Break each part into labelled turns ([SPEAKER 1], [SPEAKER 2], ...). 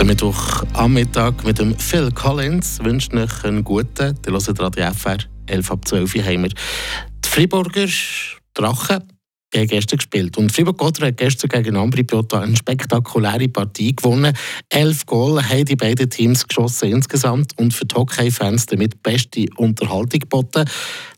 [SPEAKER 1] Der Mittwoch am Mittag mit dem Phil Collins wünscht euch einen guten. Die hören Radio FR 11 ab 12 Uhr haben wir die Friburger Drachen gegen gestern gespielt. Und Fribourg-Gotha hat gestern gegen Ambri Piotta eine spektakuläre Partie gewonnen. Elf Goal haben die beiden Teams geschossen insgesamt und für die Hockey-Fans damit beste Unterhaltung geboten.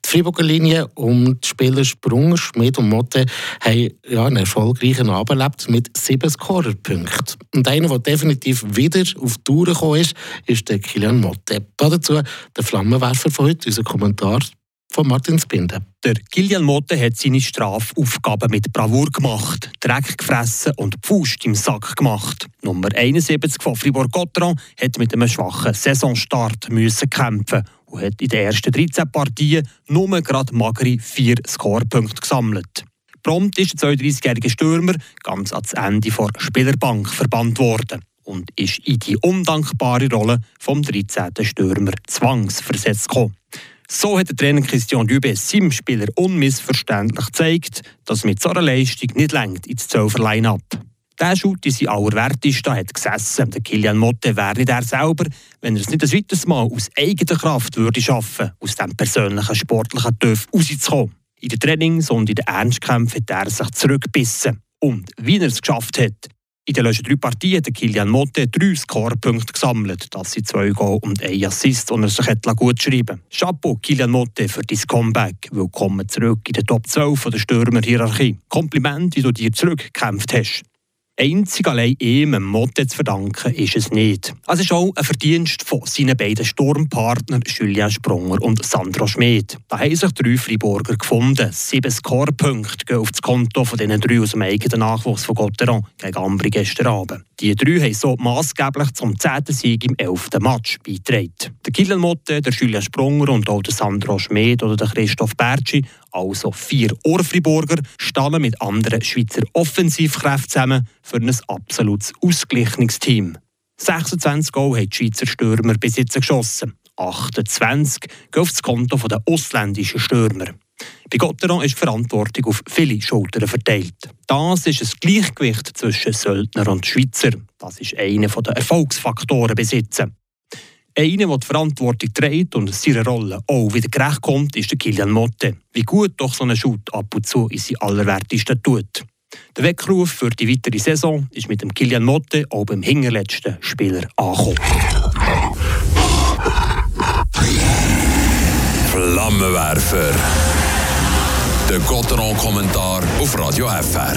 [SPEAKER 1] Die Friburger Linie um die Spieler Sprung, Schmidt und Motte haben ja, einen erfolgreichen Abend erlebt mit sieben Scorerpunkten. Und einer, der definitiv wieder auf die Tour gekommen ist, ist der Kilian Motte. Dazu der Flammenwerfer von heute, unser Kommentar von Martin Spinde.
[SPEAKER 2] Der Kilian Motte hat seine Strafaufgaben mit Bravour gemacht, Dreck gefressen und Pfust im Sack gemacht. Nummer 71 von Fribourg-Gotteron hat mit einem schwachen Saisonstart müssen kämpfen und hat in den ersten 13 Partien nur gerade magere vier Scorepunkte gesammelt. Prompt ist der 32-jährige Stürmer ganz ans Ende der Spielerbank verbannt worden und ist in die undankbare Rolle vom 13. Stürmer zwangsversetzt gekommen. So hat der Trainer Christian Dübe seinem Spieler unmissverständlich gezeigt, dass mit so einer Leistung nicht längt ins Zwölfer ab. Der Schutt in sein allerwertesten hat gesessen. Der Kilian Motte wäre nicht er selber, wenn er es nicht ein weiteres Mal aus eigener Kraft würde schaffen, aus dem persönlichen sportlichen Töpf rauszukommen. In den Trainings und in den Ernstkämpfen hat er sich zurückgebissen. Und wie er es geschafft hat, in den letzten drei Partien hat Kilian Motte drei Scorepunkte gesammelt. Das sind zwei Goal und ein Assist, und er sich gut schreiben Chapeau, Kilian Motte, für dein Comeback. Willkommen zurück in der Top 12 der Stürmerhierarchie. Kompliment, wie du dir zurückgekämpft hast. Einzig allein ihm, Motte zu verdanken, ist es nicht. Es ist auch ein Verdienst von seinen beiden Sturmpartnern Julien Sprunger und Sandro Schmid. Da haben sich drei Freiburger gefunden. Sieben Scorepunkte gehen auf das Konto von diesen drei aus dem eigenen Nachwuchs von Gotteron gegen Ambri gestern Abend. Die drei haben so maßgeblich zum zehnten Sieg im elften Match beigetragen. Der Kilian Motte, der Julian Sprunger und auch der Sandro Schmid oder der Christoph Bertschi, also vier Ohrfriburger, standen mit anderen Schweizer Offensivkräften zusammen für ein absolutes Ausgleichungsteam. 26 Goal haben die Schweizer Stürmer bis jetzt geschossen. 28 gehen auf das Konto der ausländischen Stürmer. Bei Gotteron ist die Verantwortung auf viele Schultern verteilt. Das ist ein Gleichgewicht zwischen Söldner und Schweizer. Das ist einer der Erfolgsfaktoren besitzen. Einer, der die Verantwortung trägt und seiner Rolle auch wieder gerecht kommt, ist der Kilian Motte. Wie gut doch so ein Shoot ab und zu in sein Allerwertesten tut. Der Weckruf für die weitere Saison ist mit dem Kilian Motte auch beim hinterletzten Spieler angekommen.
[SPEAKER 3] Flammenwerfer. Der Gotteron-Kommentar auf Radio FR.